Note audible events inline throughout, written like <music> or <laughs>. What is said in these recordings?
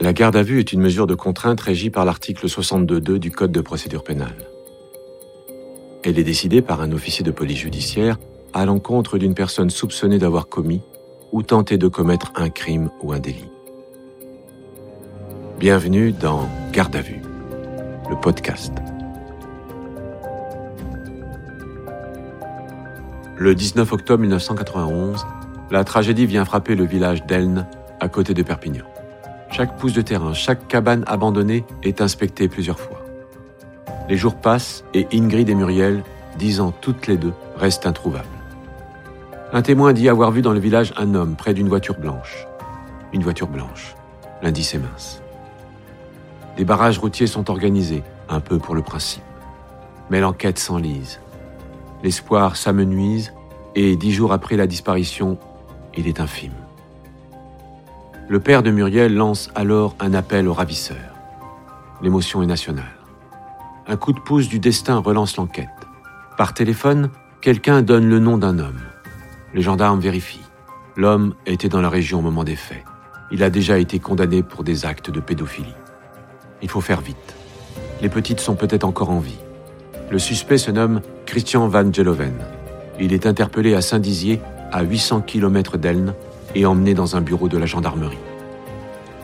La garde à vue est une mesure de contrainte régie par l'article 62.2 du Code de procédure pénale. Elle est décidée par un officier de police judiciaire à l'encontre d'une personne soupçonnée d'avoir commis ou tenté de commettre un crime ou un délit. Bienvenue dans Garde à vue, le podcast. Le 19 octobre 1991, la tragédie vient frapper le village d'Elne, à côté de Perpignan. Chaque pouce de terrain, chaque cabane abandonnée est inspectée plusieurs fois. Les jours passent et Ingrid et Muriel, dix ans toutes les deux, restent introuvables. Un témoin dit avoir vu dans le village un homme près d'une voiture blanche. Une voiture blanche. L'indice est mince. Des barrages routiers sont organisés, un peu pour le principe. Mais l'enquête s'enlise. L'espoir s'amenuise et dix jours après la disparition, il est infime. Le père de Muriel lance alors un appel aux ravisseurs. L'émotion est nationale. Un coup de pouce du destin relance l'enquête. Par téléphone, quelqu'un donne le nom d'un homme. Les gendarmes vérifient. L'homme était dans la région au moment des faits. Il a déjà été condamné pour des actes de pédophilie. Il faut faire vite. Les petites sont peut-être encore en vie. Le suspect se nomme Christian Van Geloven. Il est interpellé à Saint-Dizier, à 800 km d'Elne, et emmené dans un bureau de la gendarmerie.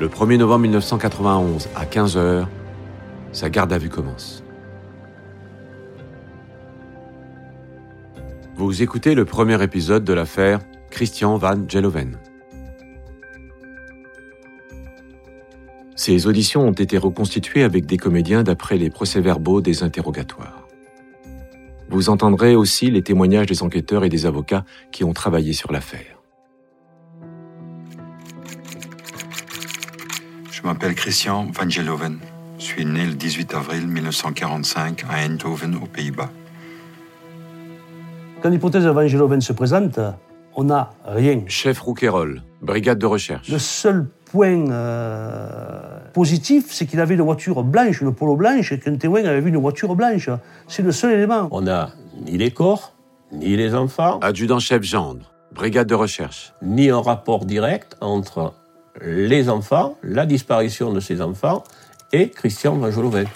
Le 1er novembre 1991, à 15h, sa garde à vue commence. Vous écoutez le premier épisode de l'affaire Christian Van Geloven. Ces auditions ont été reconstituées avec des comédiens d'après les procès-verbaux des interrogatoires. Vous entendrez aussi les témoignages des enquêteurs et des avocats qui ont travaillé sur l'affaire. Je m'appelle Christian Van Geloven. Je suis né le 18 avril 1945 à Eindhoven, aux Pays-Bas. Quand l'hypothèse de Van Geloven se présente, on n'a rien. Chef Rouquayrol, brigade de recherche. Le seul point euh, positif, c'est qu'il avait une voiture blanche, une polo blanche, et qu'un témoin avait vu une voiture blanche. C'est le seul élément. On n'a ni les corps, ni les enfants, Adjudant-chef Gendre, brigade de recherche. ni un rapport direct entre les enfants, la disparition de ces enfants et Christian Van Geloven.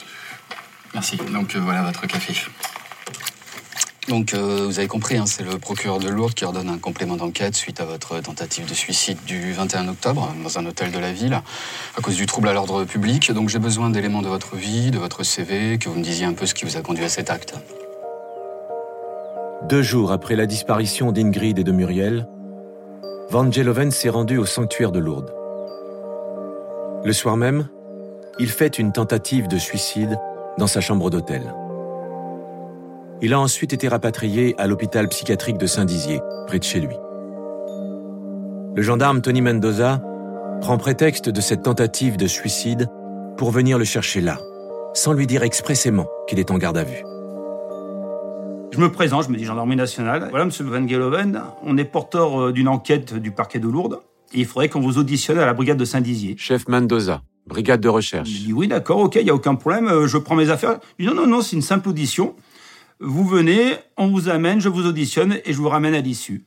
Merci. Donc euh, voilà votre café. Donc euh, vous avez compris, hein, c'est le procureur de Lourdes qui ordonne un complément d'enquête suite à votre tentative de suicide du 21 octobre dans un hôtel de la ville à cause du trouble à l'ordre public. Donc j'ai besoin d'éléments de votre vie, de votre CV, que vous me disiez un peu ce qui vous a conduit à cet acte. Deux jours après la disparition d'Ingrid et de Muriel, Van Geloven s'est rendu au sanctuaire de Lourdes. Le soir même, il fait une tentative de suicide dans sa chambre d'hôtel. Il a ensuite été rapatrié à l'hôpital psychiatrique de Saint-Dizier, près de chez lui. Le gendarme Tony Mendoza prend prétexte de cette tentative de suicide pour venir le chercher là, sans lui dire expressément qu'il est en garde à vue. Je me présente, je me dis gendarmerie nationale. Voilà, monsieur Van Geloven, on est porteur euh, d'une enquête du parquet de Lourdes. Et il faudrait qu'on vous auditionne à la brigade de Saint-Dizier. Chef Mendoza, brigade de recherche. Je dis oui, d'accord, ok, il n'y a aucun problème, euh, je prends mes affaires. Il dit non, non, non, c'est une simple audition. Vous venez, on vous amène, je vous auditionne et je vous ramène à l'issue.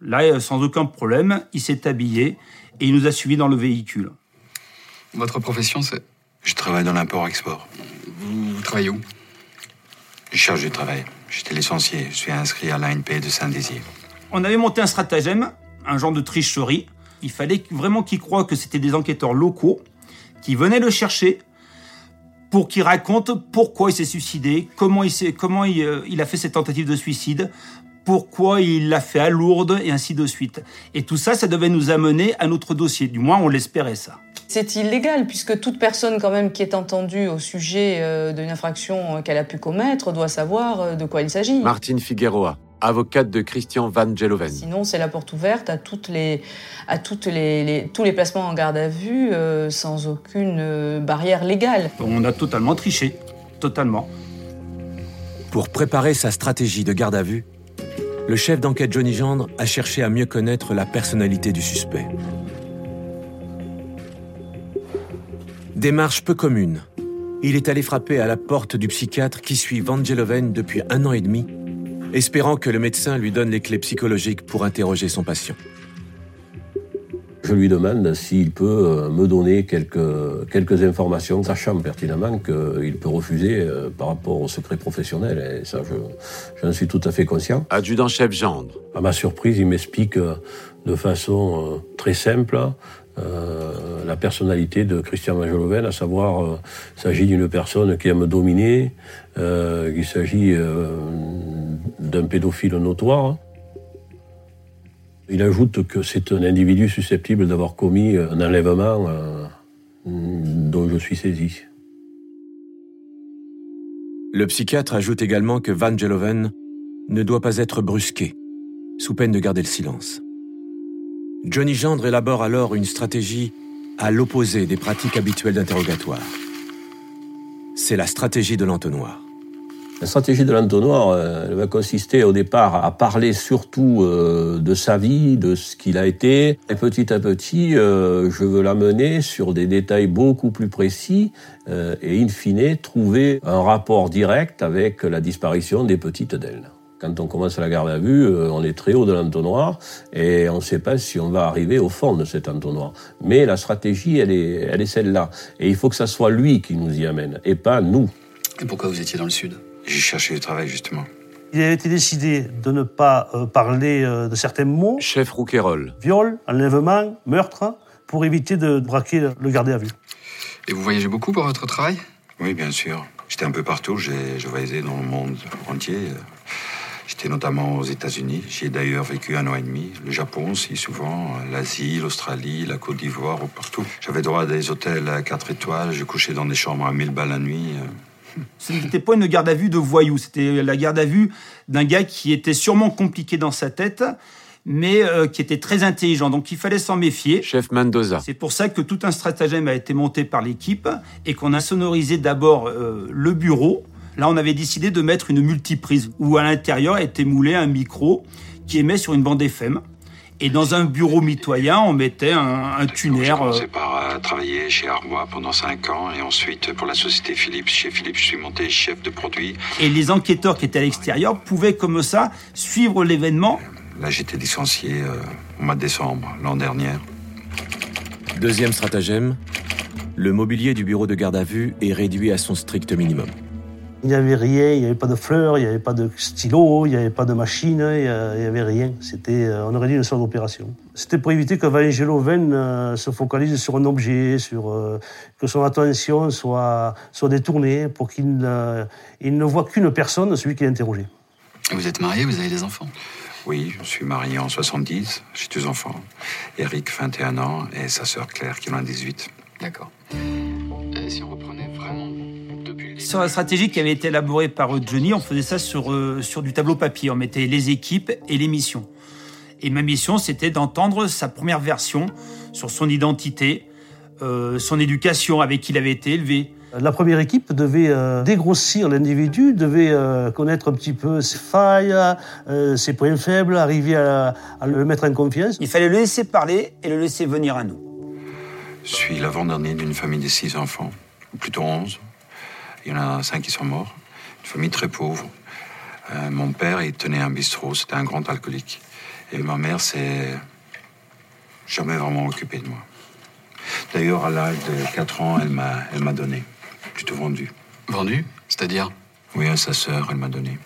Là, euh, sans aucun problème, il s'est habillé et il nous a suivis dans le véhicule. Votre profession, c'est? Je travaille dans l'import-export. vous, vous travaillez où? Je cherche du travail. J'étais licencié. Je suis inscrit à l'ANP de Saint-Dizier. On avait monté un stratagème, un genre de tricherie. Il fallait vraiment qu'il croie que c'était des enquêteurs locaux qui venaient le chercher pour qu'il raconte pourquoi il s'est suicidé, comment, il, s'est- comment il, euh, il a fait cette tentative de suicide, pourquoi il l'a fait à Lourdes, et ainsi de suite. Et tout ça, ça devait nous amener à notre dossier. Du moins, on l'espérait ça. C'est illégal puisque toute personne quand même qui est entendue au sujet euh, d'une infraction euh, qu'elle a pu commettre doit savoir euh, de quoi il s'agit. Martine Figueroa, avocate de Christian Van Geloven. Sinon, c'est la porte ouverte à, toutes les, à toutes les, les- tous les placements en garde à vue euh, sans aucune euh, barrière légale. On a totalement triché. Totalement. Pour préparer sa stratégie de garde à vue, le chef d'enquête Johnny Gendre a cherché à mieux connaître la personnalité du suspect. Démarche peu commune. Il est allé frapper à la porte du psychiatre qui suit Van Geloven depuis un an et demi, espérant que le médecin lui donne les clés psychologiques pour interroger son patient. Je lui demande s'il peut euh, me donner quelques, quelques informations, sachant pertinemment qu'il peut refuser euh, par rapport au secret professionnel. Et ça, j'en suis tout à fait conscient. Adjudant-chef Gendre. À ma surprise, il m'explique euh, de façon très simple euh, la personnalité de Christian Majoloven, à savoir, euh, il s'agit d'une personne qui aime dominer, euh, qu'il s'agit d'un pédophile notoire. Il ajoute que c'est un individu susceptible d'avoir commis un enlèvement dont je suis saisi. Le psychiatre ajoute également que Van Geloven ne doit pas être brusqué, sous peine de garder le silence. Johnny Gendre élabore alors une stratégie à l'opposé des pratiques habituelles d'interrogatoire. C'est la stratégie de l'entonnoir. La stratégie de l'entonnoir euh, va consister au départ à parler surtout euh, de sa vie, de ce qu'il a été. Et petit à petit, euh, je veux l'amener sur des détails beaucoup plus précis et in fine trouver un rapport direct avec la disparition des petites d'elle. Quand on commence la garde à vue, on est très haut de l'entonnoir et on ne sait pas si on va arriver au fond de cet entonnoir. Mais la stratégie, elle est, elle est celle-là. Et il faut que ça soit lui qui nous y amène et pas nous. Et pourquoi vous étiez dans le sud? J'ai cherché du travail, justement. Il a été décidé de ne pas euh, parler euh, de certains mots. Chef Rouquayrol. Viol, enlèvement, meurtre, pour éviter de braquer le gardé à vue. Et vous voyagez beaucoup pour votre travail? Oui, bien sûr. J'étais un peu partout. J'ai voyagé dans le monde entier. J'étais notamment aux États-Unis. J'y ai d'ailleurs vécu un an et demi. Le Japon aussi, souvent. L'Asie, l'Australie, la Côte d'Ivoire, partout. J'avais droit à des hôtels à 4 étoiles. Je couchais dans des chambres à 1000 balles la nuit. Ce n'était pas une garde à vue de voyou. C'était la garde à vue d'un gars qui était sûrement compliqué dans sa tête mais euh, qui était très intelligent. Donc il fallait s'en méfier. Chef Mendoza. C'est pour ça que tout un stratagème a été monté par l'équipe et qu'on a sonorisé d'abord euh, le bureau Là, on avait décidé de mettre une multiprise où à l'intérieur était moulé un micro qui émet sur une bande FM. Et dans un bureau mitoyen, on mettait un, un tuner. Euh, travailler chez Armois pendant 5 ans et ensuite pour la société Philips. Chez Philips, je suis monté chef de produit. Et les enquêteurs qui étaient à l'extérieur pouvaient comme ça suivre l'événement. Là, j'étais licencié euh, au mois de décembre l'an dernier. Deuxième stratagème, le mobilier du bureau de garde à vue est réduit à son strict minimum. Il n'y avait rien, il n'y avait pas de fleurs, il n'y avait pas de stylo, il n'y avait pas de machine, il n'y avait rien. C'était, euh, on aurait dit une sorte d'opération. C'était pour éviter que Vangelo Venn euh, se focalise sur un objet, sur, euh, que son attention soit, soit détournée pour qu'il il ne voit qu'une personne, celui qui est interrogé. Vous êtes marié, vous avez des enfants? Oui, je suis marié en 70, j'ai deux enfants. Eric, 21 ans, et sa sœur Claire, qui en a 18. D'accord. Et si on reprenait vraiment sur la stratégie qui avait été élaborée par euh, Johnny, on faisait ça sur, euh, sur du tableau papier. On mettait les équipes et les missions. Et ma mission, c'était d'entendre sa première version sur son identité, euh, son éducation, avec qui il avait été élevé. La première équipe devait dégrossir l'individu, devait connaître un petit peu ses failles, ses points faibles, arriver à, à, le mettre en confiance. Il fallait le laisser parler et le laisser venir à nous. Je suis l'avant-dernier d'une famille de six enfants, ou plutôt onze. Il y en a cinq qui sont morts. Une famille très pauvre. Euh, mon père, il tenait un bistrot. C'était un grand alcoolique. Et ma mère s'est jamais vraiment occupée de moi. D'ailleurs, à l'âge de 4 ans, elle m'a, elle m'a donné. Plutôt vendu. Vendu? C'est-à-dire? Oui, à sa sœur, elle m'a donné.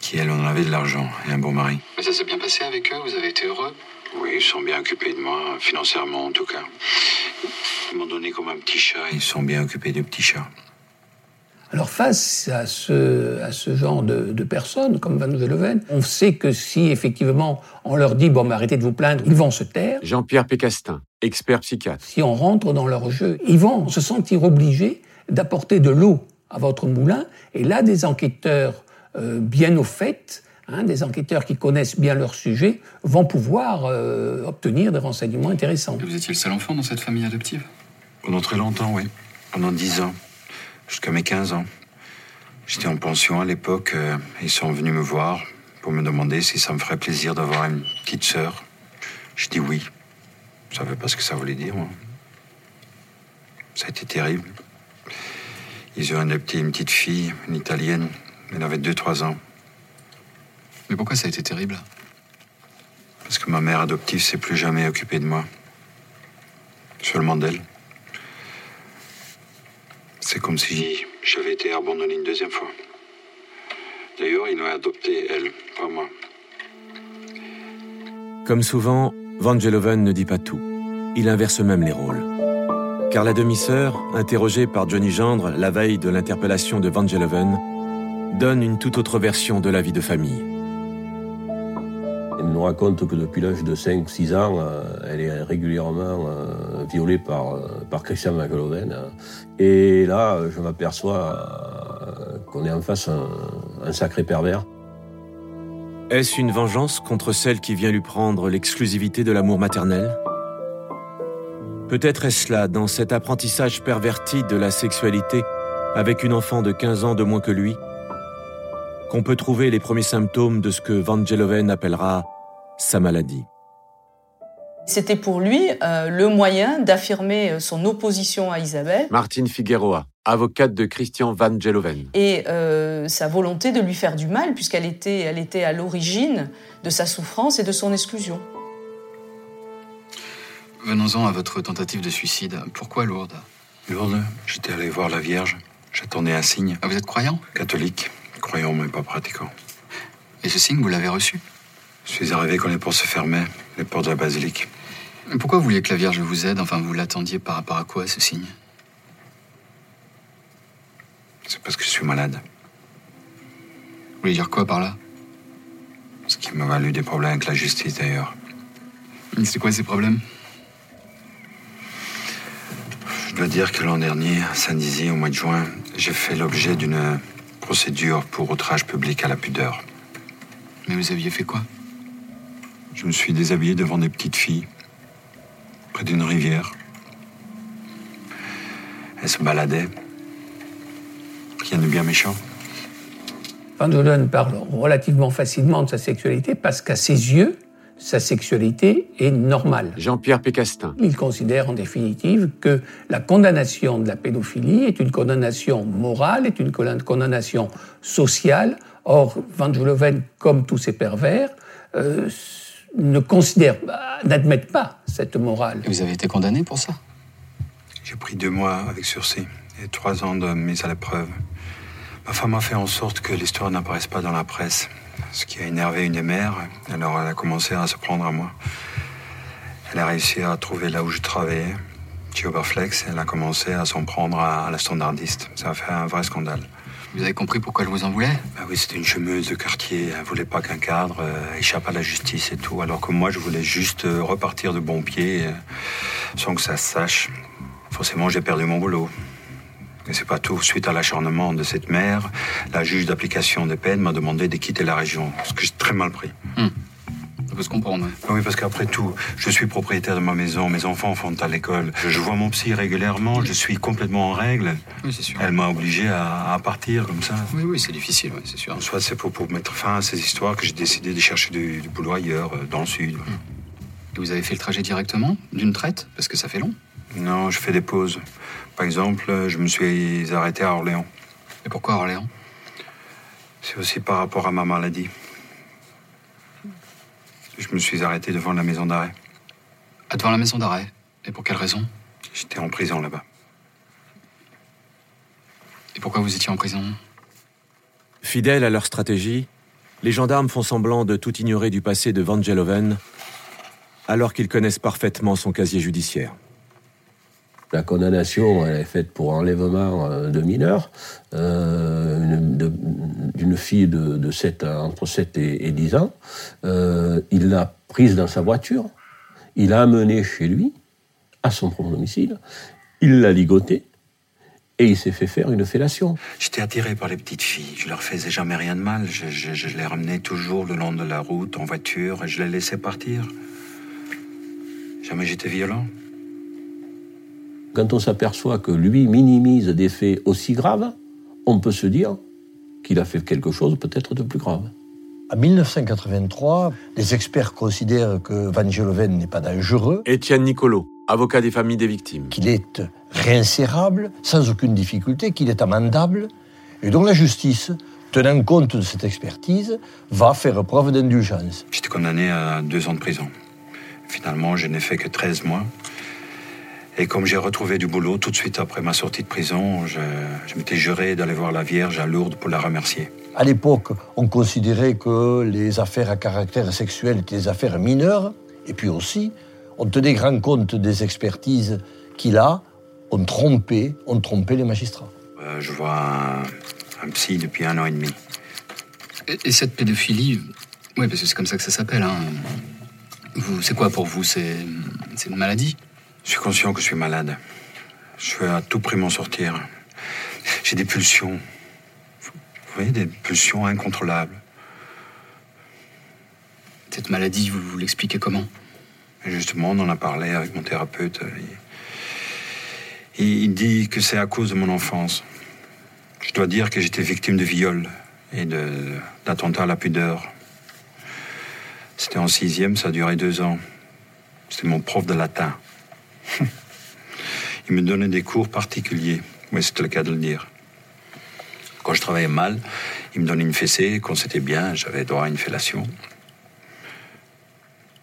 Qui, elle, en avait de l'argent et un bon mari. Mais ça s'est bien passé avec eux? Vous avez été heureux? Oui, ils sont bien occupés de moi, financièrement en tout cas. Ils m'ont donné comme un petit chat. Ils sont bien occupés du petit chat. Alors face à ce, à ce genre de, de personnes comme Van Veloven, on sait que si effectivement on leur dit bon mais arrêtez de vous plaindre, ils vont se taire. Jean-Pierre Pécastin, expert psychiatre. Si on rentre dans leur jeu, ils vont se sentir obligés d'apporter de l'eau à votre moulin. Et là, des enquêteurs euh, bien au fait, hein, des enquêteurs qui connaissent bien leur sujet, vont pouvoir euh, obtenir des renseignements intéressants. Et vous étiez le seul enfant dans cette famille adoptive? Pendant très longtemps, oui. Pendant dix ans jusqu'à mes 15 ans. J'étais en pension à l'époque. Euh, ils sont venus me voir pour me demander si ça me ferait plaisir d'avoir une petite sœur. Je dis oui. Je savais pas ce que ça voulait dire. Moi. Ça a été terrible. Ils ont adopté une petite fille, une italienne. Elle avait 2-3 ans. Mais pourquoi ça a été terrible? Parce que ma mère adoptive s'est plus jamais occupée de moi. Seulement d'elle. C'est comme si j'avais été abandonné une deuxième fois. D'ailleurs, ils l'ont adopté, elle, pas moi. Comme souvent, Van Geloven ne dit pas tout. Il inverse même les rôles. Car la demi-sœur, interrogée par Johnny Gendre la veille de l'interpellation de Van Geloven, donne une toute autre version de la vie de famille. Nous raconte que depuis l'âge de 5-6 ans, euh, elle est régulièrement euh, violée par, euh, par Christian McLoven. Et là, je m'aperçois qu'on est en face un, un sacré pervers. Est-ce une vengeance contre celle qui vient lui prendre l'exclusivité de l'amour maternel? Peut-être est-ce là, dans cet apprentissage perverti de la sexualité, avec une enfant de 15 ans de moins que lui, qu'on peut trouver les premiers symptômes de ce que Van Geloven appellera sa maladie. C'était pour lui euh, le moyen d'affirmer son opposition à Isabelle. Martine Figueroa, avocate de Christian Van Geloven. Et euh, sa volonté de lui faire du mal, puisqu'elle était, elle était à l'origine de sa souffrance et de son exclusion. Venons-en à votre tentative de suicide. Pourquoi Lourdes? Lourdes, j'étais allé voir la Vierge. J'attendais un signe. Ah, vous êtes croyant? Catholique. Croyant, mais pas pratiquant. Et ce signe, vous l'avez reçu? Je suis arrivé quand les portes se fermaient, les portes de la basilique. Pourquoi vous vouliez que la Vierge vous aide? Enfin, vous l'attendiez par rapport à quoi, ce signe? C'est parce que je suis malade. Vous voulez dire quoi par là? Ce qui m'a valu des problèmes avec la justice, d'ailleurs. C'est quoi ces problèmes? Je dois dire que l'an dernier, à Saint-Dizier, au mois de juin, j'ai fait l'objet d'une procédure pour outrage public à la pudeur. Mais vous aviez fait quoi? Je me suis déshabillé devant des petites filles, près d'une rivière. Elles se baladaient. Rien de bien méchant. Van Dolen parle relativement facilement de sa sexualité parce qu'à ses yeux, sa sexualité est normale. Jean-Pierre Pécastin. Il considère en définitive que la condamnation de la pédophilie est une condamnation morale, est une condamnation sociale. Or, Van Geloven, comme tous ces pervers, euh, ne considère, n'admettent pas cette morale. Et vous avez été condamné pour ça? J'ai pris deux mois avec sursis et trois ans de mise à l'épreuve. Ma femme a fait en sorte que l'histoire n'apparaisse pas dans la presse, ce qui a énervé une des mères. Alors elle a commencé à se prendre à moi. Elle a réussi à trouver là où je travaillais, chez Oberflex, et elle a commencé à s'en prendre à la standardiste. Ça a fait un vrai scandale. Vous avez compris pourquoi elle vous en voulait bah Oui, c'était une chemeuse de quartier. Elle voulait pas qu'un cadre euh, échappe à la justice et tout. Alors que moi, je voulais juste euh, repartir de bon pied, euh, sans que ça se sache. Forcément, j'ai perdu mon boulot. Mais c'est pas tout. Suite à l'acharnement de cette mère, la juge d'application des peines m'a demandé de quitter la région, ce que j'ai très mal pris. Hum. Ça peut se comprendre. ouais. Oui, parce qu'après tout, je suis propriétaire de ma maison, mes enfants vont à l'école, je, vois mon psy régulièrement, je suis complètement en règle. Oui, c'est sûr. Elle m'a obligé à, à partir comme ça. Oui, oui, c'est difficile, c'est sûr. En soit, c'est pour, pour mettre fin à ces histoires que j'ai décidé de chercher du, du boulot ailleurs, euh, dans le sud. Et vous avez fait le trajet directement, d'une traite Parce que ça fait long. Non, je fais des pauses. Par exemple, euh, je me suis arrêté à Orléans. Et pourquoi Orléans? C'est aussi par rapport à ma maladie. Je me suis arrêté devant la maison d'arrêt. Ah, devant la maison d'arrêt. Et pour quelle raison? J'étais en prison là-bas. Et pourquoi vous étiez en prison? Fidèles à leur stratégie, les gendarmes font semblant de tout ignorer du passé de Van Geloven, alors qu'ils connaissent parfaitement son casier judiciaire. La condamnation, est faite pour enlèvement euh, de mineurs, euh, d'une fille de, de 7 à- entre 7 et, et 10 ans. Euh, il l'a prise dans sa voiture, il l'a amenée chez lui, à son propre domicile, il l'a ligotée, et il s'est fait faire une fellation. J'étais attiré par les petites filles. Je leur faisais jamais rien de mal. Je les ramenais toujours le long de la route, en voiture, et je les laissais partir. Jamais j'étais violent. Quand on s'aperçoit que lui minimise des faits aussi graves, on peut se dire qu'il a fait quelque chose peut-être de plus grave. En 1983, les experts considèrent que Van Geloven n'est pas dangereux, Étienne Nicolo, avocat des familles des victimes. qu'il est réinsérable sans aucune difficulté, qu'il est amendable, et donc la justice tenant compte de cette expertise, va faire preuve d'indulgence. J'étais condamné à deux ans de prison. Finalement, je n'ai fait que 13 mois. Et comme j'ai retrouvé du boulot tout de suite après ma sortie de prison, je, je m'étais juré d'aller voir la Vierge à Lourdes pour la remercier. À l'époque, on considérait que les affaires à caractère sexuel étaient des affaires mineures. Et puis aussi, on tenait grand compte des expertises qui, là, ont trompé, ont trompé les magistrats. Euh, je vois un, un psy depuis un an et demi. Et, et cette pédophilie, oui, parce que c'est comme ça que ça s'appelle. Hein. C'est quoi pour vous? C'est une maladie? Je suis conscient que je suis malade. Je veux à tout prix m'en sortir. J'ai des pulsions. Vous voyez, des pulsions incontrôlables. Cette maladie, vous, vous l'expliquez comment? Et justement, on en a parlé avec mon thérapeute. Il, dit que c'est à cause de mon enfance. Je dois dire que j'étais victime de viol et d'attentats à la pudeur. C'était en sixième, ça a duré deux ans. C'était mon prof de latin. <laughs> Il me donnait des cours particuliers. Oui, c'était le cas de le dire. Quand je travaillais mal, il me donnait une fessée. Quand c'était bien, j'avais droit à une fellation.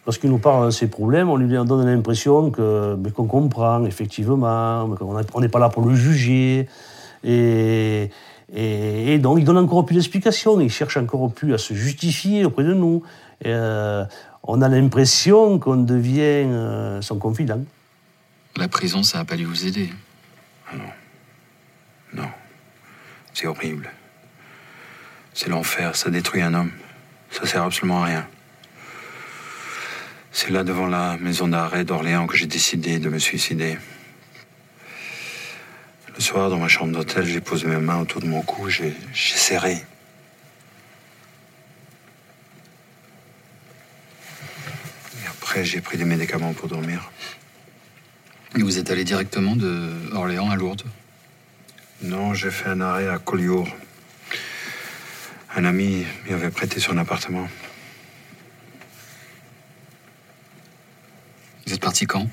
Lorsqu'il nous parle de ses problèmes, on lui donne l'impression mais qu'on comprend, effectivement, mais qu'on n'est pas là pour le juger. Et, donc, il donne encore plus d'explications, il cherche encore plus à se justifier auprès de nous. Euh, on a l'impression qu'on devient euh, son confident. La prison, ça n'a pas dû vous aider. Non. C'est horrible. C'est l'enfer, ça détruit un homme. Ça sert absolument à rien. C'est là devant la maison d'arrêt d'Orléans que j'ai décidé de me suicider. Le soir, dans ma chambre d'hôtel, j'ai posé mes mains autour de mon cou, j'ai serré. Et après, j'ai pris des médicaments pour dormir. Et vous êtes allé directement de Orléans à Lourdes? Non, j'ai fait un arrêt à Collioure. Un ami m'y avait prêté son appartement. Vous êtes parti quand?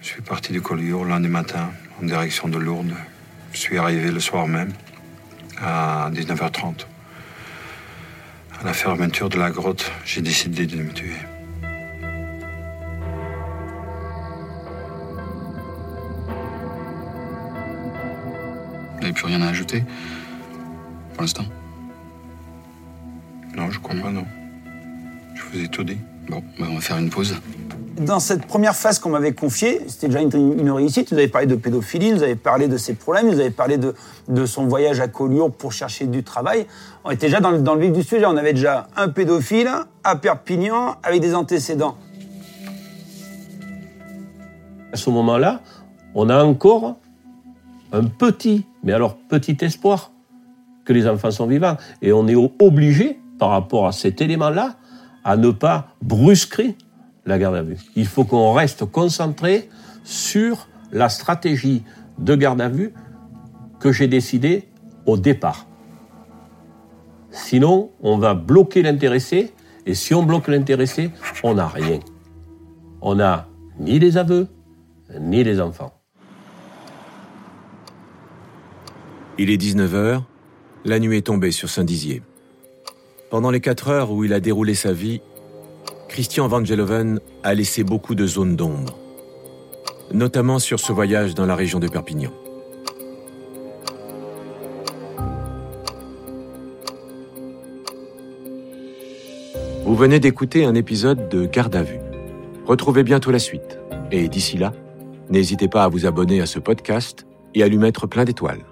Je suis parti de Collioure lundi matin en direction de Lourdes. Je suis arrivé le soir même, à 19h30. À la fermeture de la grotte, j'ai décidé de me tuer. Plus rien à ajouter Pour l'instant Non, je crois pas, non. Je vous ai tout dit. Bon, bah, on va faire une pause. Dans cette première phase qu'on m'avait confiée, c'était déjà une, une réussite. Vous avez parlé de pédophilie, vous avez parlé de ses problèmes, vous avez parlé de, de son voyage à Collioure pour chercher du travail. On était déjà dans, le- dans le vif du sujet. On avait déjà un pédophile à Perpignan avec des antécédents. À ce moment-là, on a encore un petit, mais alors petit espoir que les enfants sont vivants. Et on est obligé, par rapport à cet élément-là, à ne pas brusquer la garde à vue. Il faut qu'on reste concentré sur la stratégie de garde à vue que j'ai décidée au départ. Sinon, on va bloquer l'intéressé, et si on bloque l'intéressé, on n'a rien. On n'a ni les aveux, ni les enfants. Il est 19h, la nuit est tombée sur Saint-Dizier. Pendant les quatre heures où il a déroulé sa vie, Christian Van Geloven a laissé beaucoup de zones d'ombre, notamment sur ce voyage dans la région de Perpignan. Vous venez d'écouter un épisode de Garde à vue. Retrouvez bientôt la suite. Et d'ici là, n'hésitez pas à vous abonner à ce podcast et à lui mettre plein d'étoiles.